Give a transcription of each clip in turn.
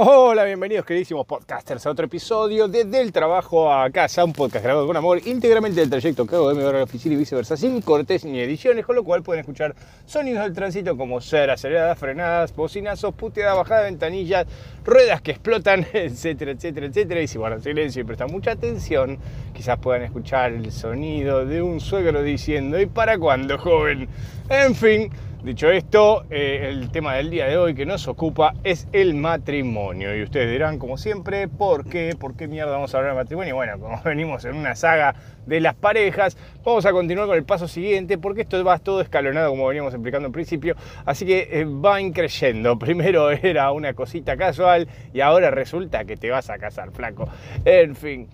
Hola, bienvenidos queridísimos podcasters a otro episodio de Del Trabajo a Casa, un podcast grabado con amor íntegramente del trayecto que hago de mi hora a la oficina y viceversa, sin cortes ni ediciones, con lo cual pueden escuchar sonidos del tránsito como ser aceleradas, frenadas, bocinazos, puteadas, bajada de ventanillas, ruedas que explotan, etcétera, etcétera, etcétera. Y si guardan silencio y prestan mucha atención, quizás puedan escuchar el sonido de un suegro diciendo, ¿y para cuándo, joven? En fin. Dicho esto, eh, el tema del día de hoy que nos ocupa es el matrimonio. Y ustedes dirán, como siempre, ¿por qué? ¿Por qué mierda vamos a hablar de matrimonio? Bueno, como venimos en una saga de las parejas, vamos a continuar con el paso siguiente, porque esto va todo escalonado, como veníamos explicando en principio. Así que eh, va increyendo. Primero era una cosita casual y ahora resulta que te vas a casar, flaco. En fin.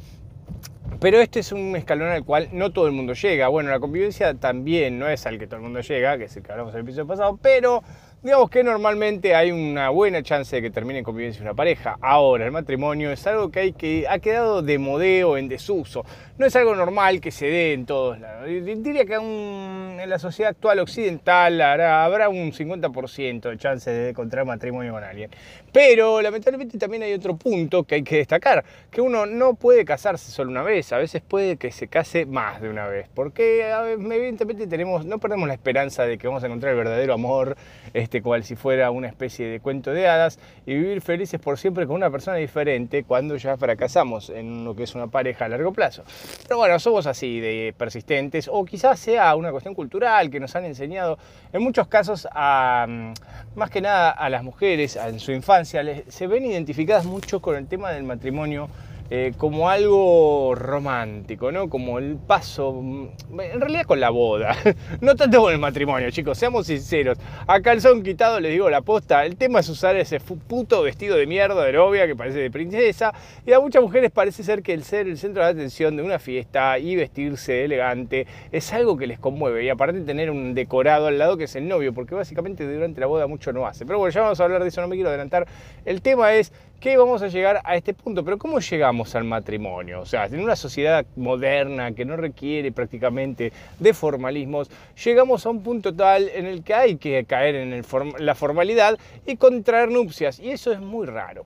Pero este es un escalón al cual no todo el mundo llega. Bueno, la convivencia también no es al que todo el mundo llega, que es el que hablamos en el episodio pasado, pero digamos que normalmente hay una buena chance de que termine en convivencia una pareja. Ahora, el matrimonio es algo que, hay que ha quedado de modeo, en desuso. No es algo normal que se dé en todos lados. Diría que en la sociedad actual occidental habrá, un 50% de chance de contraer matrimonio con alguien. Pero lamentablemente también hay otro punto que hay que destacar, que uno no puede casarse solo una vez, a veces puede que se case más de una vez, porque evidentemente tenemos, no perdemos la esperanza de que vamos a encontrar el verdadero amor, este, cual si fuera una especie de cuento de hadas, y vivir felices por siempre con una persona diferente cuando ya fracasamos en lo que es una pareja a largo plazo. Pero bueno, somos así de persistentes, o quizás sea una cuestión cultural que nos han enseñado en muchos casos a, mm, más que nada a las mujeres en su infancia, se ven identificadas mucho con el tema del matrimonio eh, como algo romántico, ¿no? Como el paso, mm, en realidad con la boda, no tanto con el matrimonio, chicos, seamos sinceros. A calzón quitado les digo la posta, el tema es usar ese puto vestido de mierda de novia que parece de princesa, y a muchas mujeres parece ser que el ser el centro de atención de una fiesta y vestirse elegante es algo que les conmueve, y aparte tener un decorado al lado que es el novio, porque básicamente durante la boda mucho no hace. Pero bueno, ya vamos a hablar de eso, no me quiero adelantar. El tema es que vamos a llegar a este punto, pero ¿cómo llegamos al matrimonio? O sea, en una sociedad moderna que no requiere prácticamente de formalismos, llegamos a un punto tal en el que hay que caer en la formalidad y contraer nupcias, y eso es muy raro.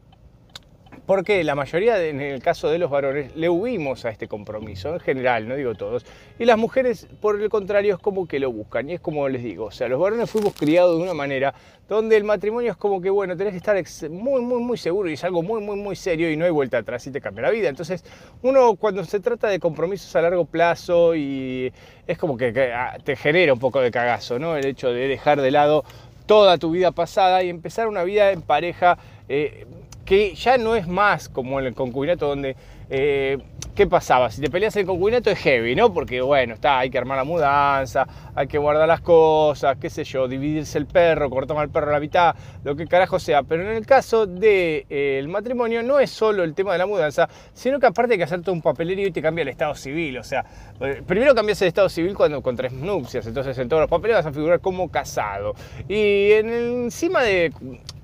Porque la mayoría, en el caso de los varones, le huimos a este compromiso, en general, no digo todos. Y las mujeres, por el contrario, es como que lo buscan. Y es como les digo, o sea, los varones fuimos criados de una manera donde el matrimonio es como que, bueno, tenés que estar muy, muy, muy seguro y es algo muy, muy, muy serio y no hay vuelta atrás y te cambia la vida. Entonces, uno cuando se trata de compromisos a largo plazo y es como que ah, te genera un poco de cagazo, ¿no? El hecho de dejar de lado toda tu vida pasada y empezar una vida en pareja. Eh, que ya no es más como el concubinato donde eh, ¿qué pasaba? Si te peleas el concubinato es heavy, ¿no? Porque, bueno, está, hay que armar la mudanza, hay que guardar las cosas, qué sé yo, dividirse el perro, cortar al perro a la mitad, lo que carajo sea. Pero en el caso del de, eh, matrimonio no es solo el tema de la mudanza, sino que aparte hay que hacer todo un papelerío y te cambia el estado civil. O sea, eh, primero cambias el estado civil cuando tres nupcias, entonces en todos los papeles vas a figurar como casado. Y en encima de,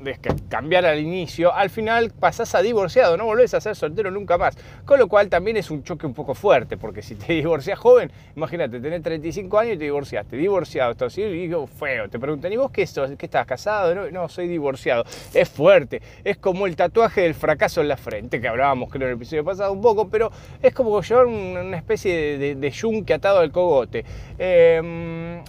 de cambiar al inicio, al final pasás a divorciado, no volvés a ser soltero nunca más. Con lo cual también es un choque un poco fuerte, porque si te divorcias joven, imagínate, tenés 35 años y te divorciaste, divorciado, esto así, digo, feo. Te preguntan, ¿y vos qué, sos? ¿Qué estás casado? No, soy divorciado. Es fuerte, es como el tatuaje del fracaso en la frente, que hablábamos creo en el episodio pasado un poco, pero es como llevar una especie de, yunque atado al cogote. Eh,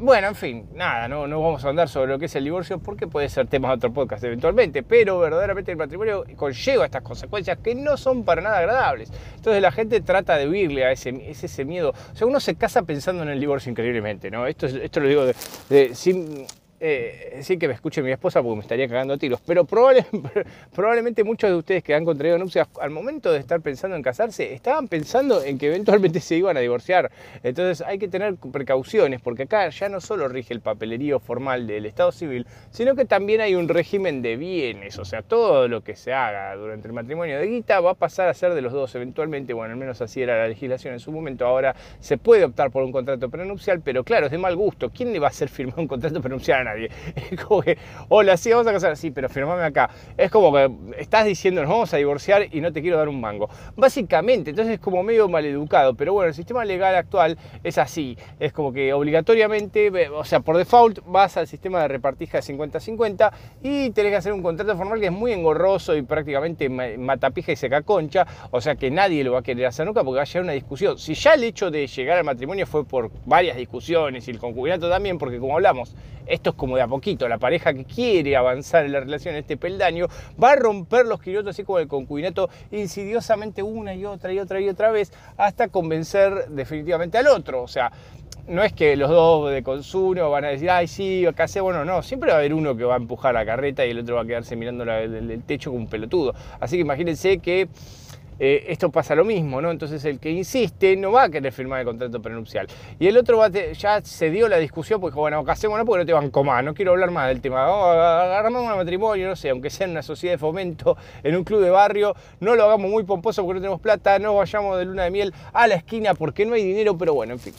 bueno, en fin, nada, no, no vamos a andar sobre lo que es el divorcio porque puede ser tema de otro podcast eventualmente, pero verdaderamente el matrimonio conlleva estas consecuencias que no son para nada agradables. Entonces la gente trata de huirle a ese, ese, miedo. O sea, uno se casa pensando en el divorcio increíblemente, ¿no? Esto, esto lo digo de, sin, eh, sí que me escuche mi esposa porque me estaría cagando a tiros, pero probablemente muchos de ustedes que han contraído nupcias al momento de estar pensando en casarse, estaban pensando en que eventualmente se iban a divorciar. Entonces hay que tener precauciones porque acá ya no solo rige el papelerío formal del Estado civil, sino que también hay un régimen de bienes, o sea, todo lo que se haga durante el matrimonio de guita va a pasar a ser de los dos eventualmente, bueno, al menos así era la legislación en su momento, ahora se puede optar por un contrato prenupcial, pero claro, es de mal gusto, ¿quién le va a hacer firmar un contrato prenupcial Es como que, hola, sí, vamos a casar, sí, pero firmame acá. Es como que estás diciendo, nos vamos a divorciar y no te quiero dar un mango. Básicamente, entonces es como medio maleducado, pero bueno, el sistema legal actual es así. Es como que obligatoriamente, o sea, por default vas al sistema de repartija de 50-50 y tenés que hacer un contrato formal que es muy engorroso y prácticamente matapija y seca concha, o sea que nadie lo va a querer hacer nunca porque va a llegar una discusión. Si ya el hecho de llegar al matrimonio fue por varias discusiones y el concubinato también, porque como hablamos, esto es como de a poquito, la pareja que quiere avanzar en la relación este peldaño va a romper los quilotos así como el concubinato insidiosamente una y otra y otra y otra vez hasta convencer definitivamente al otro, o sea, no es que los dos de consumo van a decir, ay, sí, acá sé, bueno, no, siempre va a haber uno que va a empujar la carreta y el otro va a quedarse mirando el techo como un pelotudo. Así que imagínense que eh, esto pasa lo mismo, ¿no? Entonces el que insiste no va a querer firmar el contrato prenupcial. Y el otro ya se dio la discusión, pues dijo, bueno, casémonos porque no te banco más, no quiero hablar más del tema. Agarramos un matrimonio, no sé, aunque sea en una sociedad de fomento, en un club de barrio, no lo hagamos muy pomposo porque no tenemos plata, no vayamos de luna de miel a la esquina porque no hay dinero, pero bueno, en fin.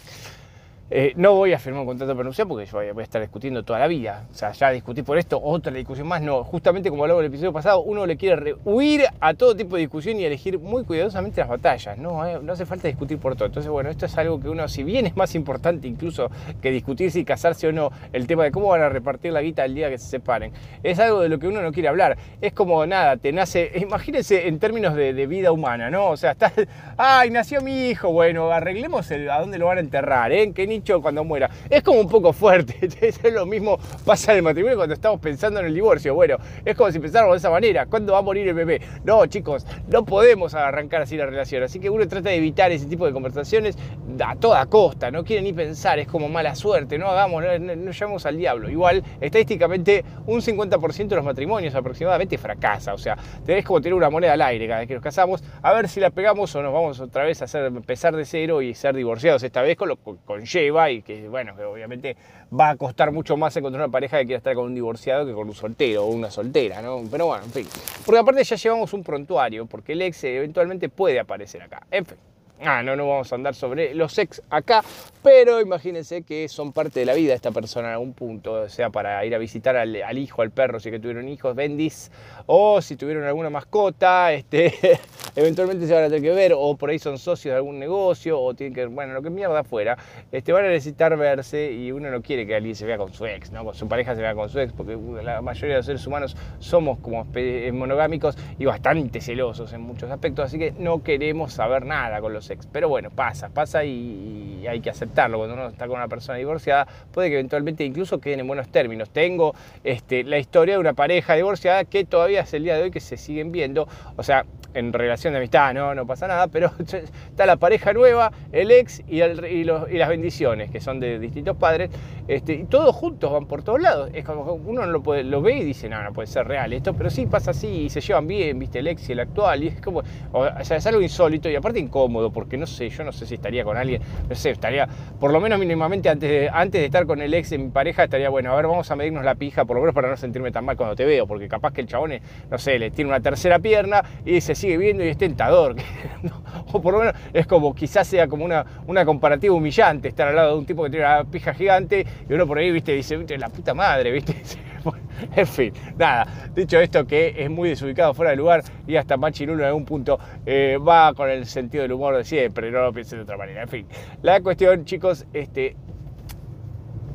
Eh, no voy a firmar un contrato prenupcial porque yo voy a estar discutiendo toda la vida. O sea, ya discutí por esto, otra discusión más. No, justamente como hablaba en el episodio pasado, uno le quiere huir a todo tipo de discusión y elegir muy cuidadosamente las batallas. No, eh, no hace falta discutir por todo. Entonces, bueno, esto es algo que uno, si bien es más importante incluso que discutir si casarse o no, el tema de cómo van a repartir la guita el día que se separen, es algo de lo que uno no quiere hablar. Es como nada, te nace, imagínense en términos de, vida humana, ¿no? O sea, estás, ay, nació mi hijo, bueno, arreglemos el, a dónde lo van a enterrar, ¿eh? ¿Qué cuando muera. Es como un poco fuerte. Es lo mismo pasa en el matrimonio cuando estamos pensando en el divorcio. Bueno, es como si pensáramos de esa manera. ¿Cuándo va a morir el bebé? No, chicos, no podemos arrancar así la relación. Así que uno trata de evitar ese tipo de conversaciones a toda costa. No quiere ni pensar, es como mala suerte. No hagamos, no, no llamemos al diablo. Igual, estadísticamente, un 50% de los matrimonios aproximadamente fracasa. O sea, tenés como tener una moneda al aire cada vez que nos casamos. A ver si la pegamos o nos vamos otra vez a hacer empezar de cero y ser divorciados esta vez con lo que y que, bueno, que obviamente va a costar mucho más encontrar una pareja que quiera estar con un divorciado que con un soltero o una soltera, ¿no? Pero bueno, en fin. Porque aparte ya llevamos un prontuario, porque el ex eventualmente puede aparecer acá. En fin. Ah, no, no vamos a andar sobre los ex acá, pero imagínense que son parte de la vida esta persona en algún punto, sea para ir a visitar al, hijo, al perro, si que tuvieron hijos, bendis, o si tuvieron alguna mascota, este, eventualmente se van a tener que ver, o por ahí son socios de algún negocio, o tienen que, bueno, lo que mierda fuera, este, van a necesitar verse y uno no quiere que alguien se vea con su ex, ¿no? Su pareja se vea con su ex, porque la mayoría de los seres humanos somos como monogámicos y bastante celosos en muchos aspectos, así que no queremos saber nada con los pero bueno, pasa, pasa y, hay que aceptarlo. Cuando uno está con una persona divorciada, puede que eventualmente incluso queden en buenos términos. Tengo este, la historia de una pareja divorciada que todavía es el día de hoy que se siguen viendo. O sea, en relación de amistad, no, no pasa nada, pero está la pareja nueva, el ex y, las bendiciones, que son de distintos padres, este, y todos juntos van por todos lados. Es como uno lo, puede, lo ve y dice, no, no puede ser real esto, pero sí pasa así y se llevan bien, viste, el ex y el actual, y es como, o sea, es algo insólito y aparte incómodo, porque no sé, yo no sé si estaría con alguien, no sé, estaría, por lo menos mínimamente antes de, antes de estar con el ex en mi pareja, estaría, bueno, a ver, vamos a medirnos la pija, por lo menos para no sentirme tan mal cuando te veo, porque capaz que el chabón, no sé, le tiene una tercera pierna y dice, sigue viendo y es tentador. o por lo menos es como, quizás sea como una, una comparativa humillante estar al lado de un tipo que tiene una pija gigante y uno por ahí, viste, dice, la puta madre, viste. en fin, nada, dicho esto que es muy desubicado, fuera de lugar y hasta machinulo en algún punto eh, va con el sentido del humor de siempre, no lo piensen de otra manera. En fin, la cuestión, chicos, este,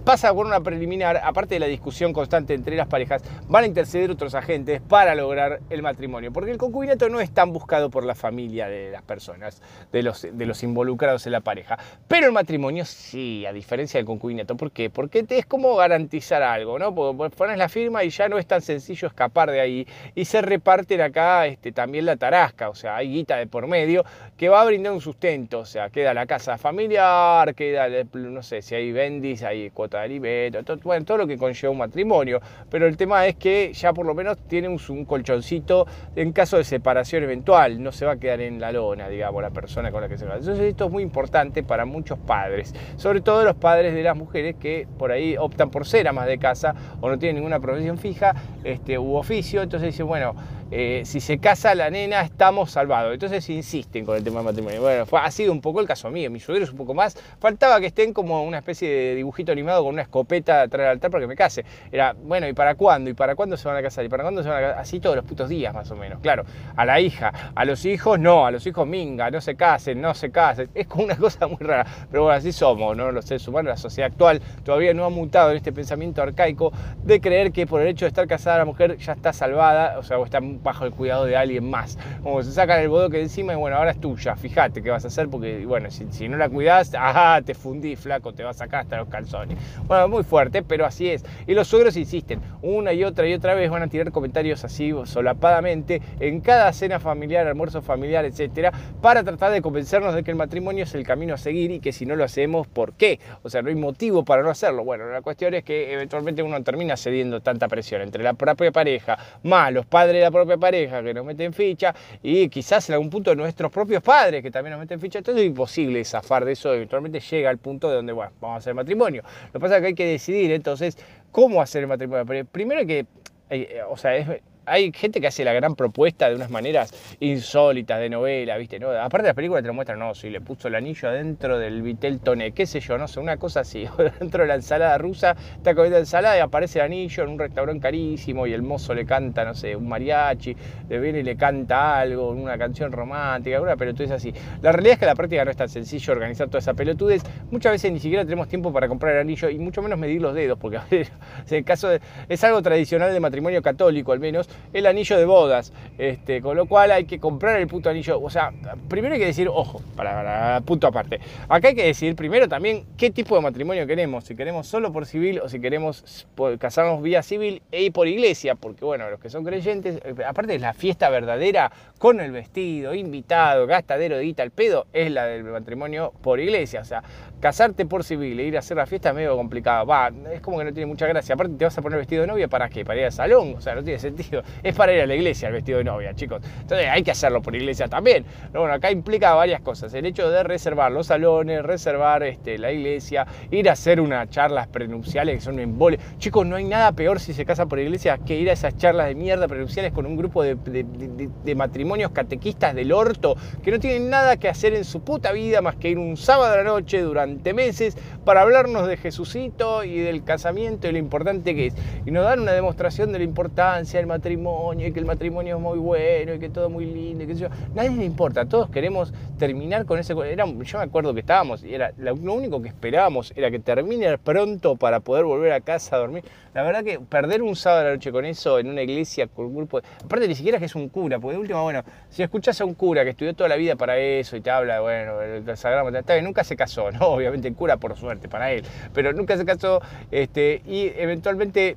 pasa por una preliminar, aparte de la discusión constante entre las parejas, van a interceder otros agentes para lograr el matrimonio, porque el concubinato no es tan buscado por la familia de las personas, de los, de los involucrados en la pareja, pero el matrimonio sí, a diferencia del concubinato. ¿Por qué? Porque es como garantizar algo, ¿no? Pones la firma y ya no es tan sencillo escapar de ahí y se reparten acá este, también la tarasca, o sea, hay guita de por medio que va a brindar un sustento, o sea, queda la casa familiar, queda, no sé, si hay bendis, hay cuotas de todo, bueno, todo lo que conlleva un matrimonio. Pero el tema es que ya por lo menos tiene un, colchoncito en caso de separación eventual, no se va a quedar en la lona, digamos, la persona con la que se va. Entonces esto es muy importante para muchos padres, sobre todo los padres de las mujeres que por ahí optan por ser amas de casa o no tienen ninguna profesión fija este, u oficio, entonces dicen, bueno, eh, si se casa la nena estamos salvados. Entonces insisten con el tema del matrimonio. Bueno, fue, ha sido un poco el caso mío, mis suegros un poco más. Faltaba que estén como una especie de dibujito animado con una escopeta atrás del altar para que me case. Era, bueno, ¿y para cuándo? ¿Y para cuándo se van a casar? ¿Y para cuándo se van a casar? Así todos los putos días más o menos, claro. A la hija, a los hijos no, a los hijos minga, no se casen, no se casen. Es como una cosa muy rara. Pero bueno, así somos, ¿no? Los seres humanos, la sociedad actual todavía no ha mutado en este pensamiento arcaico de creer que por el hecho de estar casada la mujer ya está salvada, o sea, o está bajo el cuidado de alguien más. Como se sacan el bodoque encima y bueno, ahora es tuya, fíjate qué vas a hacer porque, bueno, si, no la cuidas, ajá, te fundí, flaco, te vas a sacar hasta los calzones. Bueno, muy fuerte, pero así es. Y los suegros insisten, una y otra y otra vez van a tirar comentarios así solapadamente en cada cena familiar, almuerzo familiar, etcétera, para tratar de convencernos de que el matrimonio es el camino a seguir y que si no lo hacemos, ¿por qué? O sea, no hay motivo para no hacerlo. Bueno, la cuestión es que eventualmente uno termina cediendo tanta presión entre la propia pareja, más los padres de la propia pareja que nos meten ficha y quizás en algún punto nuestros propios padres que también nos meten ficha. Entonces es imposible zafar de eso. Eventualmente llega al punto de donde, bueno, vamos a hacer matrimonio. Lo que pasa es que hay que decidir entonces cómo hacer el matrimonio. Primero hay que, eh, o sea, es hay gente que hace la gran propuesta de unas maneras insólitas de novela, ¿viste? ¿No? Aparte de la película te lo muestran, no, si le puso el anillo adentro del vitel toné, qué sé yo, no sé, una cosa así. dentro de la ensalada rusa, está comiendo ensalada y aparece el anillo en un restaurante carísimo y el mozo le canta, no sé, un mariachi, le viene y le canta algo, una canción romántica, una pelotudez así. La realidad es que la práctica no es tan sencillo organizar toda esa pelotudez. Muchas veces ni siquiera tenemos tiempo para comprar el anillo y mucho menos medir los dedos, porque a en el caso de, es algo tradicional de matrimonio católico al menos, el anillo de bodas, este, con lo cual hay que comprar el puto anillo. O sea, primero hay que decir, ojo, para, punto aparte. Acá hay que decir primero también qué tipo de matrimonio queremos, si queremos solo por civil o si queremos casarnos vía civil e por iglesia, porque bueno, los que son creyentes, eh, aparte de la fiesta verdadera con el vestido, invitado, gastadero de guita al pedo, es la del matrimonio por iglesia. O sea, casarte por civil e ir a hacer la fiesta es medio complicado. Va, es como que no tiene mucha gracia. Aparte te vas a poner vestido de novia para qué? Para ir al salón. O sea, no tiene sentido. Es para ir a la iglesia el vestido de novia, chicos. Entonces hay que hacerlo por iglesia también. Pero bueno, acá implica varias cosas. El hecho de reservar los salones, reservar este, la iglesia, ir a hacer unas charlas prenupciales que son un embole. Chicos, no hay nada peor si se casa por iglesia que ir a esas charlas de mierda prenupciales con un grupo de, de matrimonios catequistas del orto que no tienen nada que hacer en su puta vida más que ir un sábado a la noche durante meses para hablarnos de Jesucito y del casamiento y lo importante que es. Y nos dan una demostración de la importancia del matrimonio y que el matrimonio es muy bueno y que todo es muy lindo y que yo. Nadie le importa, todos queremos terminar con ese. Era, yo me acuerdo que estábamos y era lo único que esperábamos era que termine pronto para poder volver a casa a dormir. La verdad que perder un sábado a la noche con eso en una iglesia con un grupo. Aparte, ni siquiera que es un cura, porque de última, bueno, si escuchas a un cura que estudió toda la vida para eso y te habla, bueno, el sagrado, nunca se casó, ¿no? Obviamente el cura por suerte para él, pero nunca se casó este, y eventualmente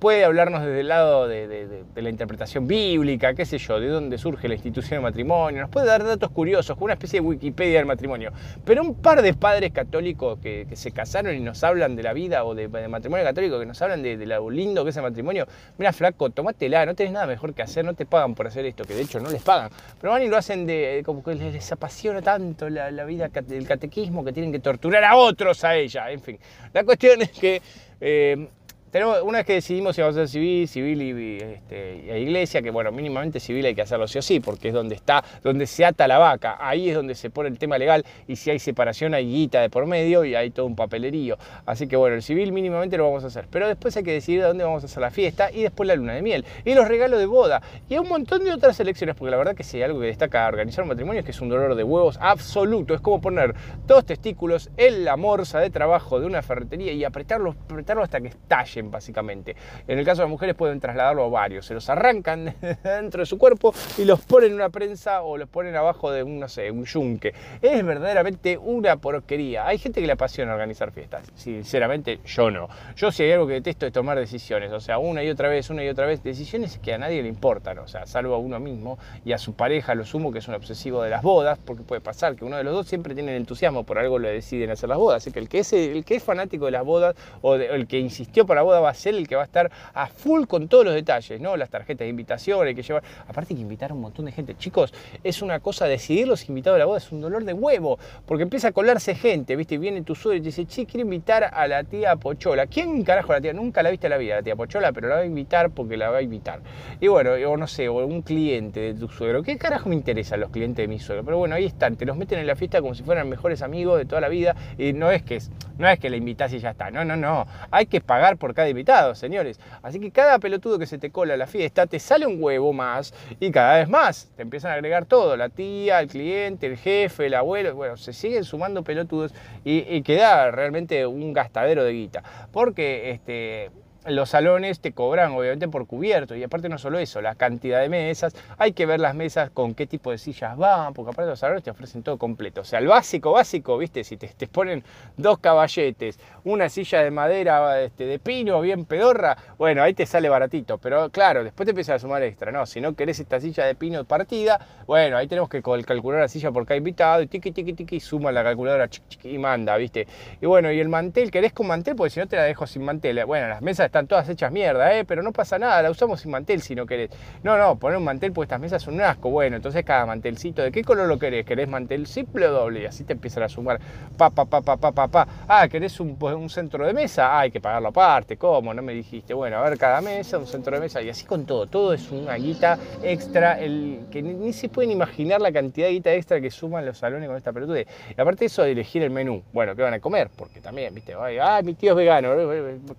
puede hablarnos desde el lado de, la interpretación bíblica, qué sé yo, de dónde surge la institución del matrimonio, nos puede dar datos curiosos, como una especie de Wikipedia del matrimonio. Pero un par de padres católicos que, se casaron y nos hablan de la vida o de, matrimonio católico, que nos hablan de, lo lindo que es el matrimonio, mira flaco, tomátela, no tenés nada mejor que hacer, no te pagan por hacer esto, que de hecho no les pagan, pero van y lo hacen de como que les apasiona tanto la, vida del catequismo que tienen que torturar a otros a ella, en fin. La cuestión es que... Eh, tenemos, una vez que decidimos si vamos a hacer civil, civil y, este, iglesia, que bueno, mínimamente civil hay que hacerlo sí o sí, porque es donde está, donde se ata la vaca, ahí es donde se pone el tema legal y si hay separación hay guita de por medio y hay todo un papelerío. Así que bueno, el civil mínimamente lo vamos a hacer, pero después hay que decidir dónde vamos a hacer la fiesta y después la luna de miel. Y los regalos de boda. Y un montón de otras elecciones, porque la verdad que si hay algo que destaca organizar un matrimonio es que es un dolor de huevos absoluto, es como poner dos testículos en la morsa de trabajo de una ferretería y apretarlo, apretarlo hasta que estalle básicamente. En el caso de las mujeres pueden trasladarlo a varios, se los arrancan dentro de su cuerpo y los ponen en una prensa o los ponen abajo de un, no sé, un yunque. Es verdaderamente una porquería. Hay gente que le apasiona organizar fiestas. Sinceramente, yo no. Yo si hay algo que detesto es tomar decisiones. O sea, una y otra vez, una y otra vez. Decisiones que a nadie le importan. O sea, salvo a uno mismo y a su pareja, lo sumo que es un obsesivo de las bodas, porque puede pasar que uno de los dos siempre tiene entusiasmo, por algo le deciden hacer las bodas. Así que el que es, el que es fanático de las bodas o el que insistió para bodas, va a ser el que va a estar a full con todos los detalles, ¿no? Las tarjetas de invitación, hay que llevar. Aparte, que invitar a un montón de gente. Chicos, es una cosa decidir los invitados de la boda, es un dolor de huevo, porque empieza a colarse gente, ¿viste? Viene tu suegro y te dice, che, quiero invitar a la tía Pochola. ¿Quién carajo la tía? Nunca la viste en la vida, la tía Pochola, pero la va a invitar porque la va a invitar. Y bueno, o no sé, o un cliente de tu suegro. ¿Qué carajo me interesan los clientes de mi suegro? Pero bueno, ahí están, te los meten en la fiesta como si fueran mejores amigos de toda la vida. Y no es que, no es que la invitas y ya está. No, no, no. Hay que pagar por cada invitado, señores. Así que cada pelotudo que se te cola a la fiesta te sale un huevo más y cada vez más. Te empiezan a agregar todo, la tía, el cliente, el jefe, el abuelo. Bueno, se siguen sumando pelotudos y, y queda realmente un gastadero de guita. Porque este, los salones te cobran obviamente por cubierto y aparte no solo eso, la cantidad de mesas, hay que ver las mesas con qué tipo de sillas van, porque aparte los salones te ofrecen todo completo. O sea, el básico, básico, viste, si te, te ponen dos caballetes, una silla de madera este, de pino bien pedorra, bueno, ahí te sale baratito, pero claro, después te empiezas a sumar extra, ¿no? Si no querés esta silla de pino partida, bueno, ahí tenemos que calcular la silla por cada invitado y tiqui, tiqui, tiqui, suma la calculadora y manda, viste. Y bueno, y el mantel, ¿querés con mantel? Porque si no te la dejo sin mantel. Bueno, las mesas están todas hechas mierda, ¿eh? pero no pasa nada, la usamos sin mantel si no querés. No, no, poner un mantel porque estas mesas son un asco. Bueno, entonces cada mantelcito, ¿de qué color lo querés? ¿Querés mantel simple o doble? Y así te empiezan a sumar. Pa, pa, pa, pa, pa, pa, pa. Ah, ¿querés un, un centro de mesa? Ah, hay que pagarlo aparte. ¿Cómo? No me dijiste. Bueno, a ver, cada mesa, un centro de mesa y así con todo. Todo es una guita extra, el, que ni, se pueden imaginar la cantidad de guita extra que suman los salones con esta pelotude. Y aparte eso, de elegir el menú. Bueno, ¿qué van a comer? Porque también, viste, ay, mi tío es vegano.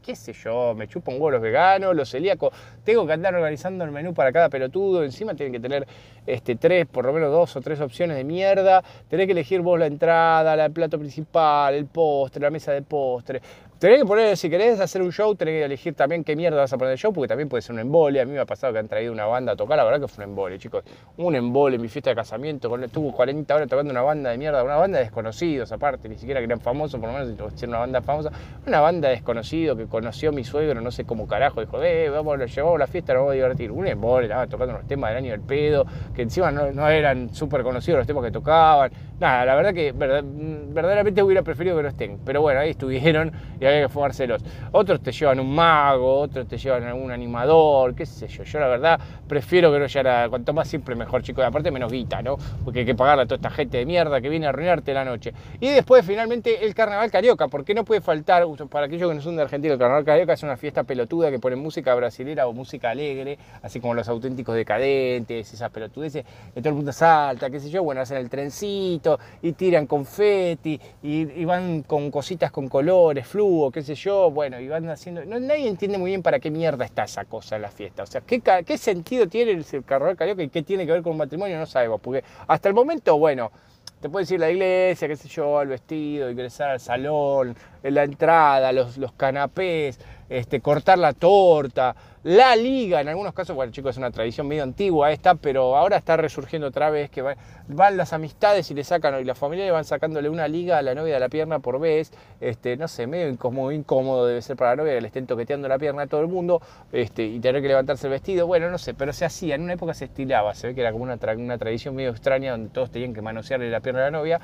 ¿Qué sé yo? Me chupo un los veganos, los celíacos. Tengo que andar organizando el menú para cada pelotudo. Encima tienen que tener este, tres, por lo menos dos o tres opciones de mierda. Tenés que elegir vos la entrada, el plato principal, el postre, la mesa de postre. Tenés que poner, si querés hacer un show, tenés que elegir también qué mierda vas a poner el show, porque también puede ser un embole. A mí me ha pasado que han traído una banda a tocar, la verdad que fue un embole, chicos. Un embole mi fiesta de casamiento, con, tuvo 40 horas tocando una banda de mierda, una banda de desconocidos aparte, ni siquiera que eran famosos, por lo menos si una banda famosa. Una banda de desconocidos que conoció mi suegro, no sé cómo carajo, dijo, eh, vamos, lo llevamos a la fiesta, nos vamos a divertir. Un embole, estaba tocando unos temas del año del pedo, que encima no, eran súper conocidos los temas que tocaban. Nada, la verdad que verdaderamente hubiera preferido que no estén. Pero bueno, ahí estuvieron y que fumárselos. Otros te llevan un mago, otros te llevan algún animador, qué sé yo. Yo la verdad prefiero que no haya Cuanto más siempre mejor, chicos. Aparte menos guita, ¿no? Porque hay que pagarle a toda esta gente de mierda que viene a arruinarte la noche. Y después finalmente el carnaval carioca. Porque no puede faltar, para aquellos que no son de Argentina, el carnaval carioca es una fiesta pelotuda que pone música brasilera o música alegre, así como los auténticos decadentes, esas pelotudeces, que todo el mundo salta, qué sé yo. Bueno, hacen el trencito y tiran confeti y, van con cositas con colores, qué sé yo, bueno, y van haciendo... No, nadie entiende muy bien para qué mierda está esa cosa en la fiesta. O sea, ¿qué, qué sentido tiene el carnaval carioca y qué tiene que ver con un matrimonio? No sabemos, porque hasta el momento, bueno, te puedes ir a la iglesia, qué sé yo, el vestido, ingresar al salón, la entrada, los, los canapés, este, cortar la torta, la liga, en algunos casos, bueno chicos, es una tradición medio antigua esta, pero ahora está resurgiendo otra vez, que van, las amistades y le sacan, y la familia van sacándole una liga a la novia de la pierna por vez, este, no sé, medio incómodo, incómodo debe ser para la novia que le estén toqueteando la pierna a todo el mundo este, y tener que levantarse el vestido, bueno, no sé, pero se hacía, en una época se estilaba, se ve que era como una, una tradición medio extraña donde todos tenían que manosearle la pierna a la novia,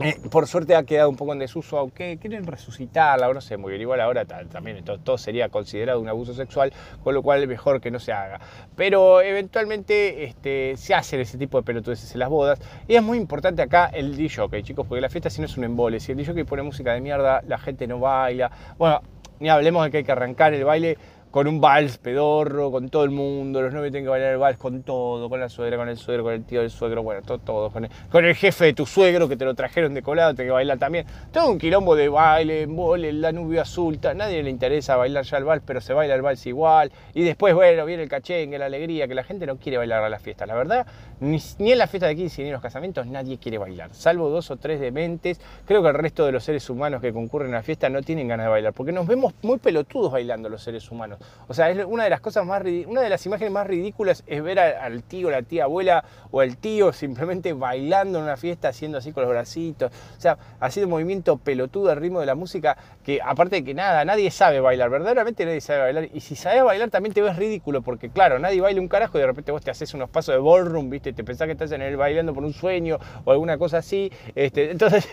eh, por suerte ha quedado un poco en desuso, aunque quieren resucitarla o no sé muy bien. Igual ahora también todo, sería considerado un abuso sexual, con lo cual es mejor que no se haga. Pero eventualmente este, se hacen ese tipo de pelotudeces en las bodas. Y es muy importante acá el DJ, chicos, porque la fiesta si no es un embole. Si el DJ pone música de mierda, la gente no baila. Bueno, ni hablemos de que hay que arrancar el baile con un vals pedorro, con todo el mundo, los novios tienen que bailar el vals con todo, con la suegra, con el suegro, con el tío del suegro, bueno, todo, todo con, el, jefe de tu suegro que te lo trajeron de colado, tiene que bailar también. Todo un quilombo de baile, embole, la nubia azul, nadie le interesa bailar ya el vals, pero se baila el vals igual. Y después, bueno, viene el cachengue, la alegría, que la gente no quiere bailar a la fiesta. La verdad, ni, ni en la fiesta de 15 ni en los casamientos nadie quiere bailar, salvo dos o tres dementes. Creo que el resto de los seres humanos que concurren a la fiesta no tienen ganas de bailar, porque nos vemos muy pelotudos bailando los seres humanos. O sea, es una de las cosas más una de las imágenes más ridículas es ver al tío, la tía abuela o el tío simplemente bailando en una fiesta, haciendo así con los bracitos, o sea, haciendo movimiento pelotudo al ritmo de la música, que aparte de que nada, nadie sabe bailar, verdaderamente nadie sabe bailar. Y si sabes bailar también te ves ridículo, porque claro, nadie baila un carajo y de repente vos te haces unos pasos de ballroom, ¿viste? Te pensás que estás en el bailando por un sueño o alguna cosa así. Este, entonces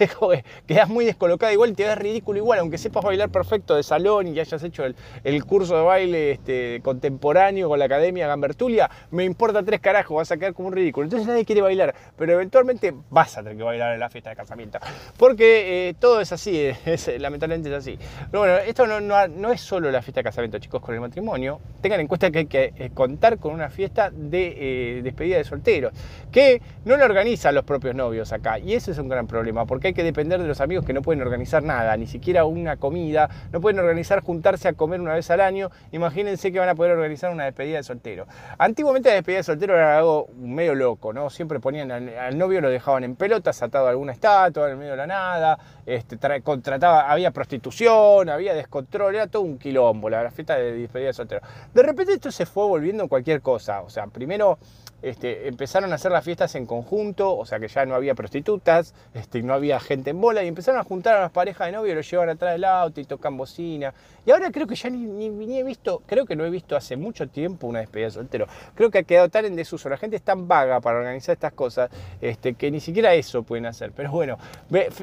quedas muy descolocado igual te ves ridículo igual, aunque sepas bailar perfecto de salón y hayas hecho el, curso de baile este, contemporáneo con la Academia Gambertulia, me importa tres carajos, vas a quedar como un ridículo. Entonces nadie quiere bailar, pero eventualmente vas a tener que bailar en la fiesta de casamiento. Porque eh, todo es así, lamentablemente es así. Bueno, esto no, es solo la fiesta de casamiento, chicos, con el matrimonio. Tengan en cuenta que hay que eh, contar con una fiesta de eh, despedida de solteros, que no la organizan los propios novios acá. Y ese es un gran problema, porque hay que depender de los amigos que no pueden organizar nada, ni siquiera una comida, no pueden organizar juntarse a comer una vez al año. Imagínense que van a poder organizar una despedida de soltero. Antiguamente la despedida de soltero era algo medio loco, ¿no? Siempre ponían al, novio, lo dejaban en pelotas, atado a alguna estatua, en el medio de la nada, este, contrataba, había prostitución, había descontrol, era todo un quilombo, la, la fiesta de despedida de soltero. De repente esto se fue volviendo cualquier cosa, o sea, primero este, empezaron a hacer las fiestas en conjunto, o sea que ya no había prostitutas, este, no había gente en bola, y empezaron a juntar a las parejas de novios, los llevan atrás del auto y tocan bocina. Y ahora creo que ya ni, he visto, creo que no he visto hace mucho tiempo una despedida de soltero. Creo que ha quedado tan en desuso, la gente es tan vaga para organizar estas cosas, este, que ni siquiera eso pueden hacer. Pero bueno,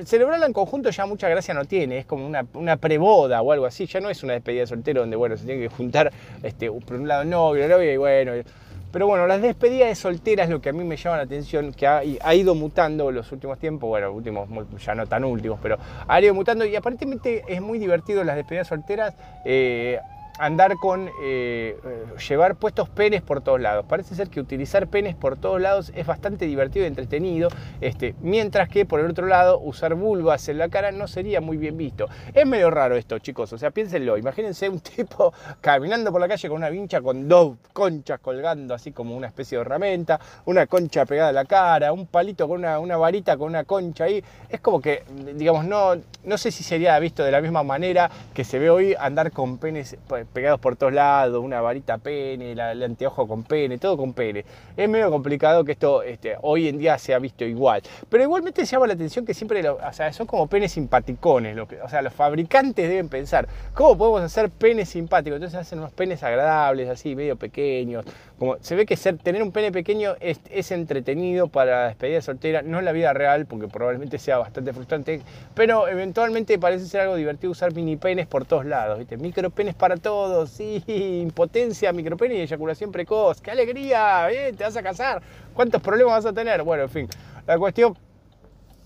celebrarla en conjunto ya mucha gracia no tiene, es como una, una preboda o algo así, ya no es una despedida de soltero donde, bueno, se tiene que juntar este, por un lado novio, novia y bueno pero bueno, las despedidas de solteras, lo que a mí me llama la atención, que ha, ido mutando los últimos tiempos, bueno, últimos, ya no tan últimos, pero ha ido mutando y aparentemente es muy divertido las despedidas solteras. Eh, andar con eh, eh, llevar puestos penes por todos lados. Parece ser que utilizar penes por todos lados es bastante divertido y entretenido, este, mientras que por el otro lado usar vulvas en la cara no sería muy bien visto. Es medio raro esto, chicos, o sea, piénsenlo, imagínense un tipo caminando por la calle con una vincha con dos conchas colgando así como una especie de herramienta, una concha pegada a la cara, un palito con una, una varita con una concha ahí. Es como que, digamos, no, no sé si sería visto de la misma manera que se ve hoy andar con penes pegados por todos lados, una varita pene, el anteojo con pene, todo con pene. Es medio complicado que esto este, hoy en día se ha visto igual. Pero igualmente llama la atención que siempre, sea, son como penes simpaticones. O sea, los fabricantes deben pensar, ¿cómo podemos hacer penes simpáticos? Entonces hacen unos penes agradables, así, medio pequeños. Como, se ve que tener un pene pequeño es, entretenido para la despedida soltera, no en la vida real, porque probablemente sea bastante frustrante, pero eventualmente parece ser algo divertido usar mini penes por todos lados, ¿viste? Micro penes para todos sí, impotencia, micropene y eyaculación precoz, qué alegría, ¿eh? te vas a casar, cuántos problemas vas a tener, bueno, en fin, la cuestión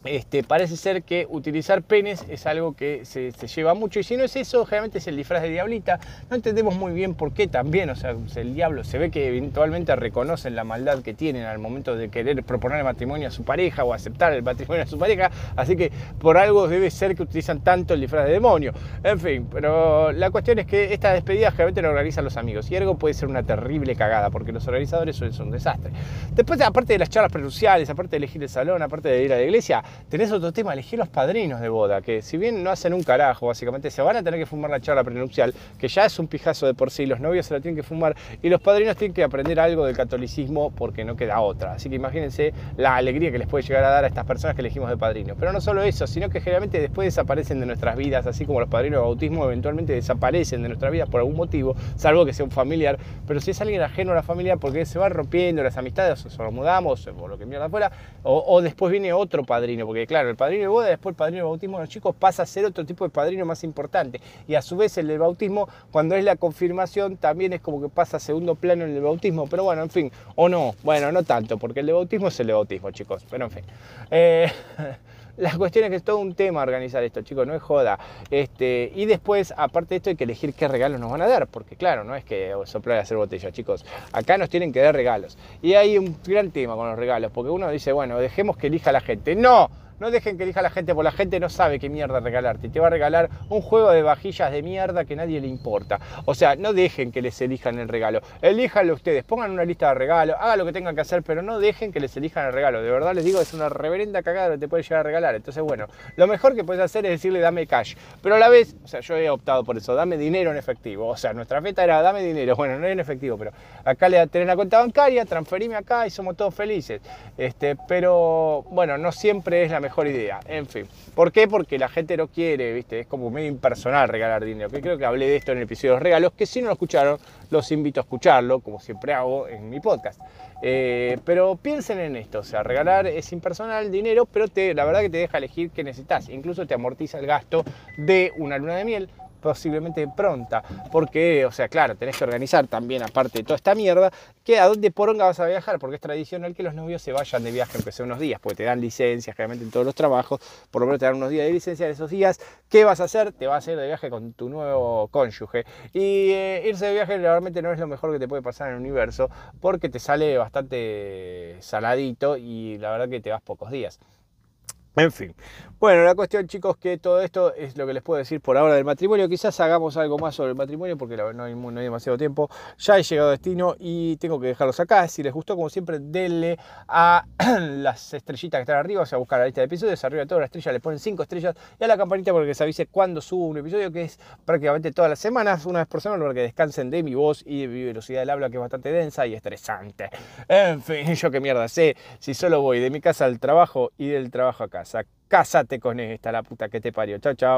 este, parece ser que utilizar penes es algo que se, lleva mucho y si no es eso, generalmente es el disfraz de diablita. No entendemos muy bien por qué también, o sea, el diablo se ve que eventualmente reconocen la maldad que tienen al momento de querer proponer el matrimonio a su pareja o aceptar el matrimonio a su pareja, así que por algo debe ser que utilizan tanto el disfraz de demonio. En fin, pero la cuestión es que estas despedidas generalmente lo organizan los amigos y algo puede ser una terrible cagada porque los organizadores son un desastre. Después, aparte de las charlas prenunciales, aparte de elegir el salón, aparte de ir a la iglesia, tenés otro tema, elegir los padrinos de boda, que si bien no hacen un carajo, básicamente se van a tener que fumar la charla prenupcial, que ya es un pijazo de por sí, los novios se la tienen que fumar y los padrinos tienen que aprender algo del catolicismo porque no queda otra. Así que imagínense la alegría que les puede llegar a dar a estas personas que elegimos de padrinos. Pero no solo eso, sino que generalmente después desaparecen de nuestras vidas, así como los padrinos de bautismo eventualmente desaparecen de nuestras vidas por algún motivo, salvo que sea un familiar. Pero si es alguien ajeno a la familia, porque se van rompiendo las amistades, o nos mudamos, o lo que mierda fuera, o, o después viene otro padrino, porque claro, el padrino de boda, después el padrino de bautismo de los chicos pasa a ser otro tipo de padrino más importante. Y a su vez el del bautismo, cuando es la confirmación, también es como que pasa a segundo plano en el bautismo. Pero bueno, en fin, o no, bueno, no tanto, porque el de bautismo es el de bautismo, chicos. Pero en fin. Eh, La cuestión es que es todo un tema organizar esto, chicos, no es joda. Este, y después, aparte de esto, hay que elegir qué regalos nos van a dar, porque claro, no es que soplar y hacer botella, chicos. Acá nos tienen que dar regalos. Y hay un gran tema con los regalos, porque uno dice, bueno, dejemos que elija la gente. No, no dejen que elija la gente, porque la gente no sabe qué mierda regalarte. Te va a regalar un juego de vajillas de mierda que nadie le importa. O sea, no dejen que les elijan el regalo. Elíjanlo ustedes, pongan una lista de regalos, hagan lo que tengan que hacer, pero no dejen que les elijan el regalo. De verdad les digo, es una reverenda cagada lo que te puede llegar a regalar. Entonces, bueno, lo mejor que puedes hacer es decirle dame cash. Pero a la vez, o sea, yo he optado por eso, dame dinero en efectivo. O sea, nuestra meta era dame dinero. Bueno, no en efectivo, pero acá le tener la cuenta bancaria, transferime acá y somos todos felices. Este, pero bueno, no siempre es la mejor idea. En fin. ¿Por qué? Porque la gente no quiere, ¿viste? Es como medio impersonal regalar dinero. Que creo que hablé de esto en el episodio de los regalos, que si no lo escucharon, los invito a escucharlo, como siempre hago en mi podcast. Eh, pero piensen en esto, o sea, regalar es impersonal dinero, pero te, la verdad que te deja elegir qué necesitas. Incluso te amortiza el gasto de una luna de miel posiblemente pronta, porque, o sea, claro, tenés que organizar también, aparte de toda esta mierda, que a dónde poronga vas a viajar, porque es tradicional que los novios se vayan de viaje, aunque sea unos días, porque te dan licencias, generalmente en todos los trabajos, por lo menos te dan unos días de licencia en esos días, ¿qué vas a hacer? Te vas a ir de viaje con tu nuevo cónyuge. Y eh, irse de viaje realmente no es lo mejor que te puede pasar en el universo, porque te sale bastante saladito y la verdad que te vas pocos días. En fin. Bueno, la cuestión, chicos, que todo esto es lo que les puedo decir por ahora del matrimonio. Quizás hagamos algo más sobre el matrimonio porque no hay, demasiado tiempo. Ya he llegado a destino y tengo que dejarlos acá. Si les gustó, como siempre, denle a las estrellitas que están arriba, o sea, buscar la lista de episodios. Arriba de todas las estrellas le ponen 5 estrellas y a la campanita para que se avise cuando subo un episodio, que es prácticamente todas las semanas, una vez por semana, para que descansen de mi voz y de mi velocidad del habla, que es bastante densa y estresante. En fin, yo qué mierda sé si solo voy de mi casa al trabajo y del trabajo a casa. Cásate con esta, la puta que te parió. Chao, chao.